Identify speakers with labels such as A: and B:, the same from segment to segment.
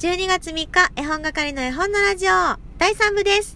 A: 12月3日、絵本係の絵本のラジオ、第3部です。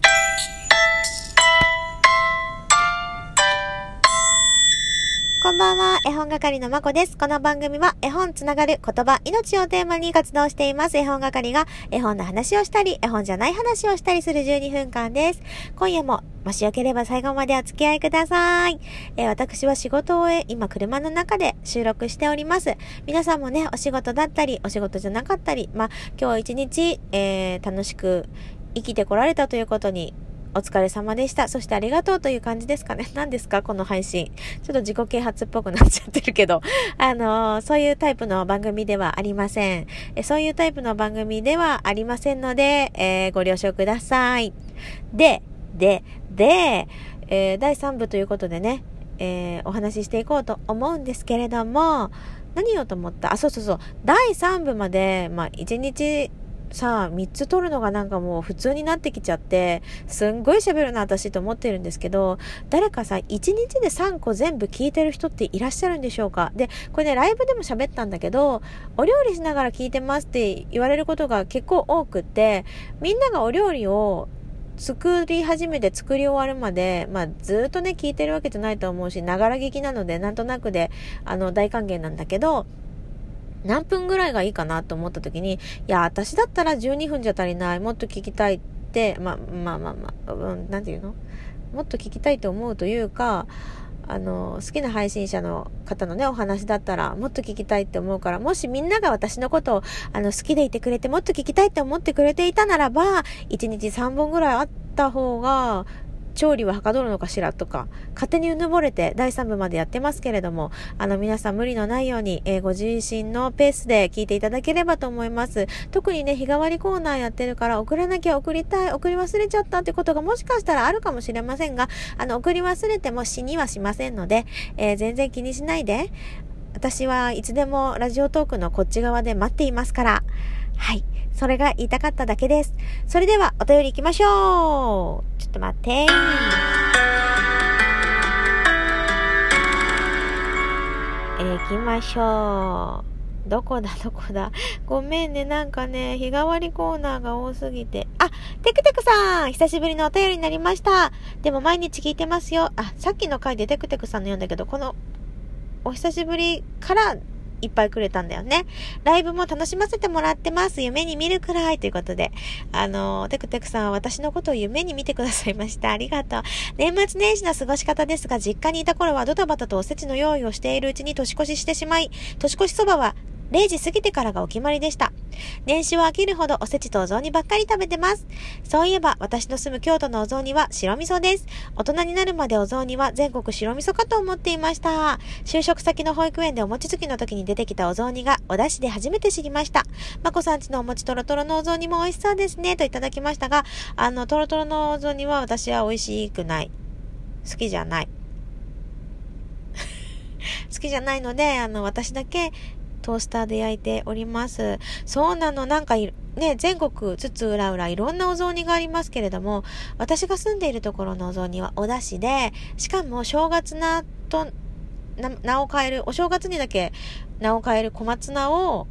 A: こんばんは、絵本係のまこです。この番組は絵本つながる言葉、命をテーマに活動しています。絵本係が絵本の話をしたり、絵本じゃない話をしたりする12分間です。今夜も、もしよければ最後までお付き合いください。えー私は仕事を終え、今車の中で収録しております。皆さんもね、お仕事だったり、お仕事じゃなかったり、まあ、今日一日、えー楽しく生きてこられたということに、お疲れ様でした。そしてありがとうという感じですかね。何ですか？この配信。ちょっと自己啓発っぽくなっちゃってるけど、あのーそういうタイプの番組ではありません。えそういうタイプの番組ではありませんので、えーご了承ください。で、で、で、えー第3部ということでね、えお話ししていこうと思うんですけれども、何言おうと思った？あ、そうそうそう。第3部まで、まあ、1日、さあ、3つ撮るのがなんかもう普通になってきちゃって、すんごい喋るな、私と思ってるんですけど、誰かさ、1日で3個全部聞いてる人っていらっしゃるんでしょうか？で、これね、ライブでも喋ったんだけど、お料理しながら聞いてますって言われることが結構多くって、みんながお料理を作り始めて作り終わるまで、まあ、ずっとね、聞いてるわけじゃないと思うし、ながら聞きなので、なんとなくで、あの、大歓迎なんだけど、何分ぐらいがいいかなと思った時に、いや、私だったら12分じゃ足りない、もっと聞きたいって、まあ、まあまあまあ、うん、なんていうの？もっと聞きたいと思うというか、あの、好きな配信者の方のね、お話だったら、もっと聞きたいって思うから、もしみんなが私のことを、あの、好きでいてくれて、もっと聞きたいって思ってくれていたならば、1日3本ぐらいあった方が、調理ははかどるのかしらとか、勝手にうぬぼれて第3部までやってますけれども、あの皆さん無理のないように、えーご自身のペースで聞いていただければと思います。特にね、日替わりコーナーやってるから、送らなきゃ送りたい、送り忘れちゃったってことがもしかしたらあるかもしれませんが、あの、送り忘れても死にはしませんので、えー全然気にしないで、私はいつでもラジオトークのこっち側で待っていますから。はい。それが言いたかっただけです。それではお便り行きましょう。ちょっと待って。えー行きましょう。どこだ？どこだ？ごめんね、なんかね、日替わりコーナーが多すぎて。あ、テクテクさん久しぶりのお便りになりました。でも毎日聞いてますよ。あ、さっきの回でテクテクさんの読んだけど、この、お久しぶりからいっぱいくれたんだよね。ライブも楽しませてもらってます。夢に見るくらいということで。あの、テクテクさんは私のことを夢に見てくださいました。ありがとう。年末年始の過ごし方ですが、実家にいた頃はドタバタとおせちの用意をしているうちに年越ししてしまい、年越しそばは0時過ぎてからがお決まりでした。年始を飽きるほどおせちとお雑煮ばっかり食べてます。そういえば、私の住む京都のお雑煮は白味噌です。大人になるまでお雑煮は全国白味噌かと思っていました。就職先の保育園でお餅つきの時に出てきたお雑煮がお出汁で初めて知りました。まこさんちのお餅とろとろのお雑煮も美味しそうですね、といただきましたが、あの、とろとろのお雑煮は私は美味しくない。好きじゃない。好きじゃないので、あの、私だけトースターで焼いております。そうなの、なんか、ね、全国つつ裏裏いろんなお雑煮がありますけれども、私が住んでいるところのお雑煮はお出汁で、しかも正月菜とな名を変える、お正月にだけ名を変える小松菜を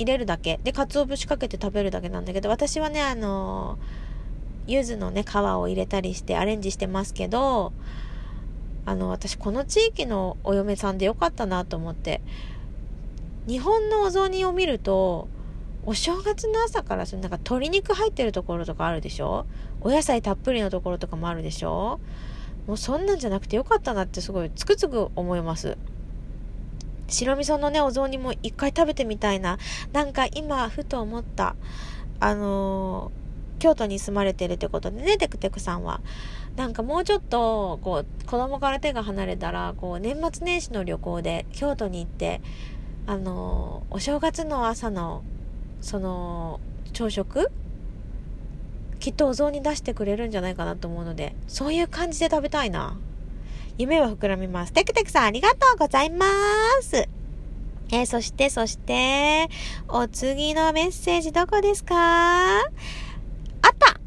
A: 入れるだけ。で、鰹節かけて食べるだけなんだけど、私はね、あの、柚子のね、皮を入れたりしてアレンジしてますけど、あの、私この地域のお嫁さんでよかったなと思って、日本のお雑煮を見ると、お正月の朝からそのなんか鶏肉入ってるところとかあるでしょ？お野菜たっぷりのところとかもあるでしょ？もうそんなんじゃなくてよかったなってすごいつくつく思います。白味噌のね、お雑煮も一回食べてみたいな。なんか今、ふと思った。あのー京都に住まれてるってことでね、テクテクさんは。なんかもうちょっと、こう、子供から手が離れたら、こう、年末年始の旅行で京都に行って、あのお正月の朝の、その、朝食？きっとお雑煮出してくれるんじゃないかなと思うので、そういう感じで食べたいな。夢は膨らみます。テクテクさんありがとうございます。えーそして、そして、お次のメッセージどこですか？あった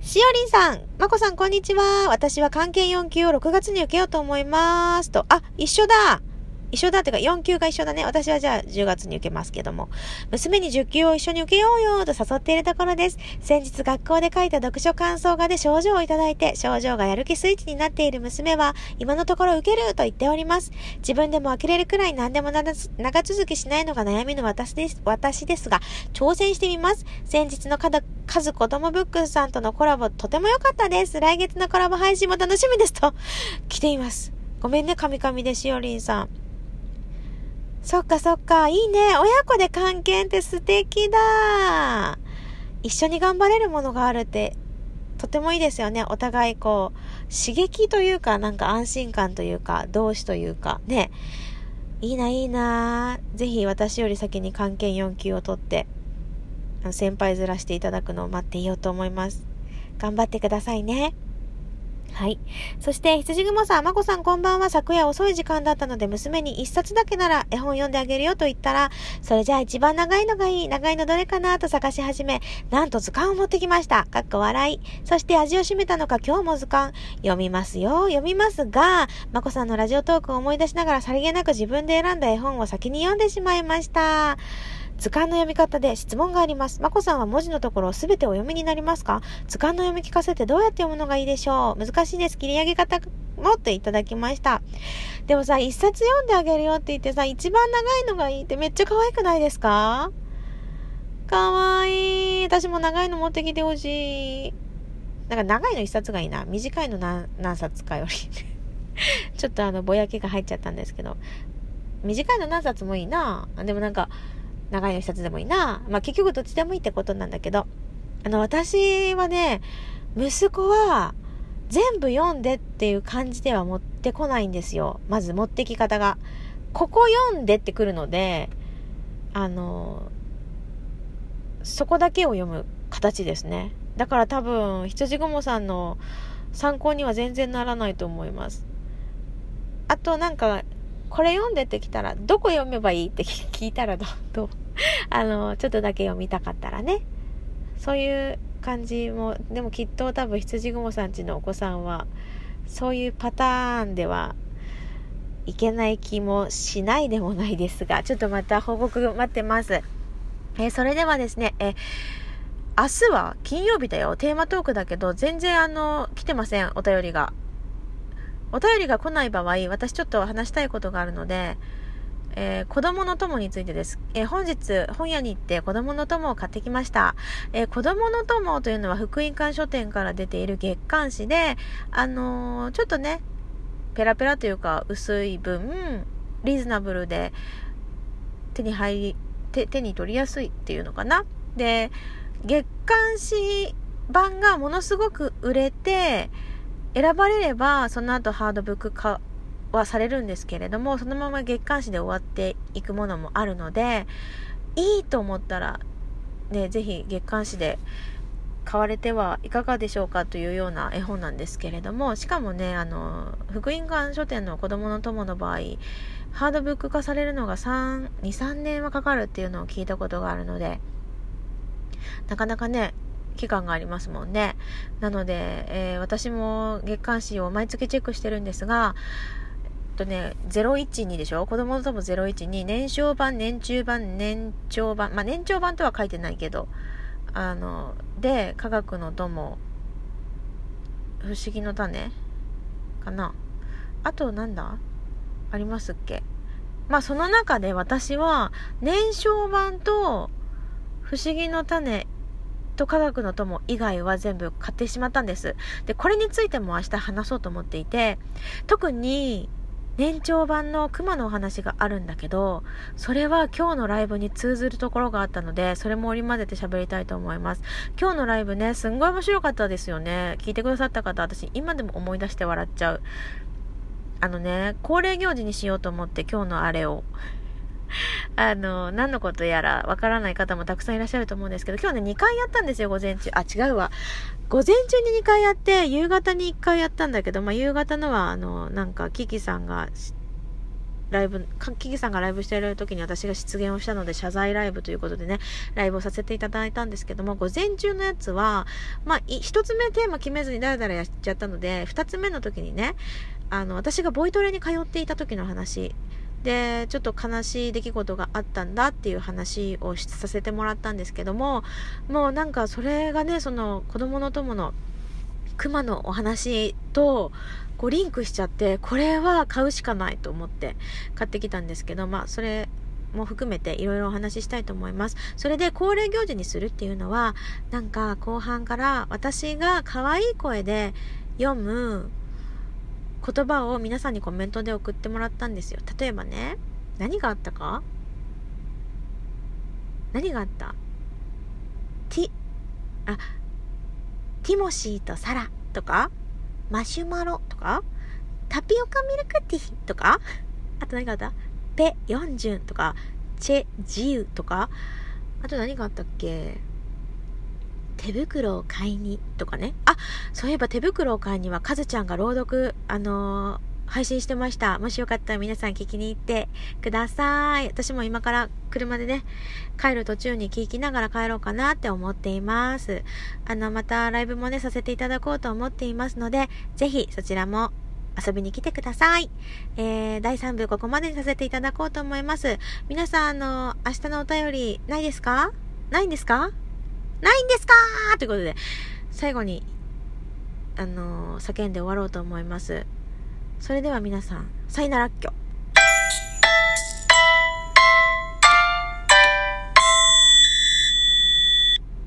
A: しおりんさん、まこさんこんにちは。私は関係4級を6月に受けようと思います。と、あ、一緒だ一緒だってか4級が一緒だね。私はじゃあ10月に受けますけども。娘に10級を一緒に受けようよと誘っているところです。先日学校で書いた読書感想画で症状をいただいて、症状がやる気スイッチになっている娘は、今のところ受けると言っております。自分でも開けれるくらい何でも長続きしないのが悩みの私です、私ですが、挑戦してみます。先日の数子供ブックスさんとのコラボとても良かったです。来月のコラボ配信も楽しみですと、来ています。ごめんね、神々でしおりんさん。そっかそっか、いいね。親子で関係って素敵だ。一緒に頑張れるものがあるって、とてもいいですよね。お互いこう、刺激というか、なんか安心感というか、同志というか、ね。いいな、いいな。ぜひ私より先に関係4級を取って、先輩ずらしていただくのを待っていようと思います。頑張ってくださいね。はい。そして、羊雲さん、まこさんこんばんは。昨夜遅い時間だったので、娘に一冊だけなら絵本読んであげるよと言ったら、それじゃあ一番長いのがいい。長いのどれかなと探し始め、なんと図鑑を持ってきました。かっこ笑い。そして味を占めたのか今日も図鑑。読みますよ。読みますが、まこさんのラジオトークを思い出しながらさりげなく自分で選んだ絵本を先に読んでしまいました。図鑑の読み方で質問があります。まこさんは文字のところすべてお読みになりますか？図鑑の読み聞かせてどうやって読むのがいいでしょう？難しいです。切り上げ方もっていただきました。でもさ、一冊読んであげるよって言ってさ、一番長いのがいいってめっちゃ可愛くないですか？かわいい。私も長いの持ってきてほしい。なんか長いの一冊がいいな。短いの何何冊かより ちょっとあの、ぼやけが入っちゃったんですけど。短いの何冊もいいな。でもなんか、長いの一冊でもいいな。まあ結局どっちでもいいってことなんだけど、あの、私はね、息子は全部読んでっていう感じでは持ってこないんですよ。まず持ってき方が。ここ読んでってくるので、あの、そこだけを読む形ですね。だから多分、羊雲さんの参考には全然ならないと思います。あとなんか、これ読んでてきたら、どこ読めばいいって聞いたらど、どうあの、ちょっとだけ読みたかったらね。そういう感じも、でもきっと多分羊雲さんちのお子さんは、そういうパターンではいけない気もしないでもないですが、ちょっとまた報告待ってます。えそれではですね、え明日は金曜日だよ。テーマトークだけど、全然あの、来てません。お便りが。お便りが来ない場合、私ちょっと話したいことがあるので、えー、子供の友についてです。えー、本日、本屋に行って子供の友を買ってきました。えー、子供の友というのは福音館書店から出ている月刊誌で、あのちょっとね、ペラペラというか薄い分、リーズナブルで手に入り、手手に取りやすいっていうのかな。で、月刊誌版がものすごく売れて、選ばれれば、その後ハードブック化はされるんですけれども、そのまま月刊誌で終わっていくものもあるので、いいと思ったら、ね、ぜひ月刊誌で買われてはいかがでしょうかというような絵本なんですけれども、しかもね、あの、福音館書店の子供の友の場合、ハードブック化されるのが、2、3年はかかるっていうのを聞いたことがあるので、なかなかね、期間がありますもんね。なので、えー、私も月刊誌を毎月チェックしてるんですが、えっとね、012でしょ？子供の友012、年少版、年中版、年長版、まあ年長版とは書いてないけど、あの、で、科学の友、不思議の種かな。あとなんだ？ありますっけ？まあその中で私は年少版と不思議の種と科学の友以外は全部買ってしまったんです。で、これについても明日話そうと思っていて、特に年長版の熊のお話があるんだけど、それは今日のライブに通ずるところがあったので、それも織り交ぜて喋りたいと思います。今日のライブね、すんごい面白かったですよね。聞いてくださった方、私今でも思い出して笑っちゃう。あのね、恒例行事にしようと思って今日のあれを あの、何のことやらわからない方もたくさんいらっしゃると思うんですけど、今日ね、2回やったんですよ、午前中。あ、違うわ。午前中に2回やって、夕方に1回やったんだけど、まあ、夕方のは、あの、なんか、キキさんが、ライブ、キキさんがライブしている時に私が出現をしたので謝罪ライブということでね、ライブをさせていただいたんですけども、午前中のやつは、まあ、一つ目テーマ決めずにだらだらやっちゃったので、二つ目の時にね、あの、私がボイトレに通っていた時の話で、ちょっと悲しい出来事があったんだっていう話をさせてもらったんですけども、もうなんかそれがね、その子供の友の熊のお話と、こうリンクしちゃって、これは買うしかないと思って買ってきたんですけど、まあそれも含めていろいろお話ししたいと思います。それで恒例行事にするっていうのは、なんか後半から私が可愛い声で読む言葉を皆さんにコメントで送ってもらったんですよ。例えばね、何があったか？何があった？ティ、あ、ティモシーとサラとか、マシュマロとか、タピオカミルクティーとか、あと何があった？ペ・ヨンジュンとか、チェ・ジユとか、あと何があったっけ？手袋を買いにとかね。あ、そういえば手袋を買いにはカズちゃんが朗読、あのー、配信してました。もしよかったら皆さん聞きに行ってください。私も今から車でね、帰る途中に聞きながら帰ろうかなって思っています。あの、またライブもね、させていただこうと思っていますので、ぜひそちらも遊びに来てください。えー、第3部ここまでにさせていただこうと思います。皆さん、あの、明日のお便りないですか？ないんですか？ないんですかということで、最後に、あのー、叫んで終わろうと思います。それでは皆さん、さいならっきょ。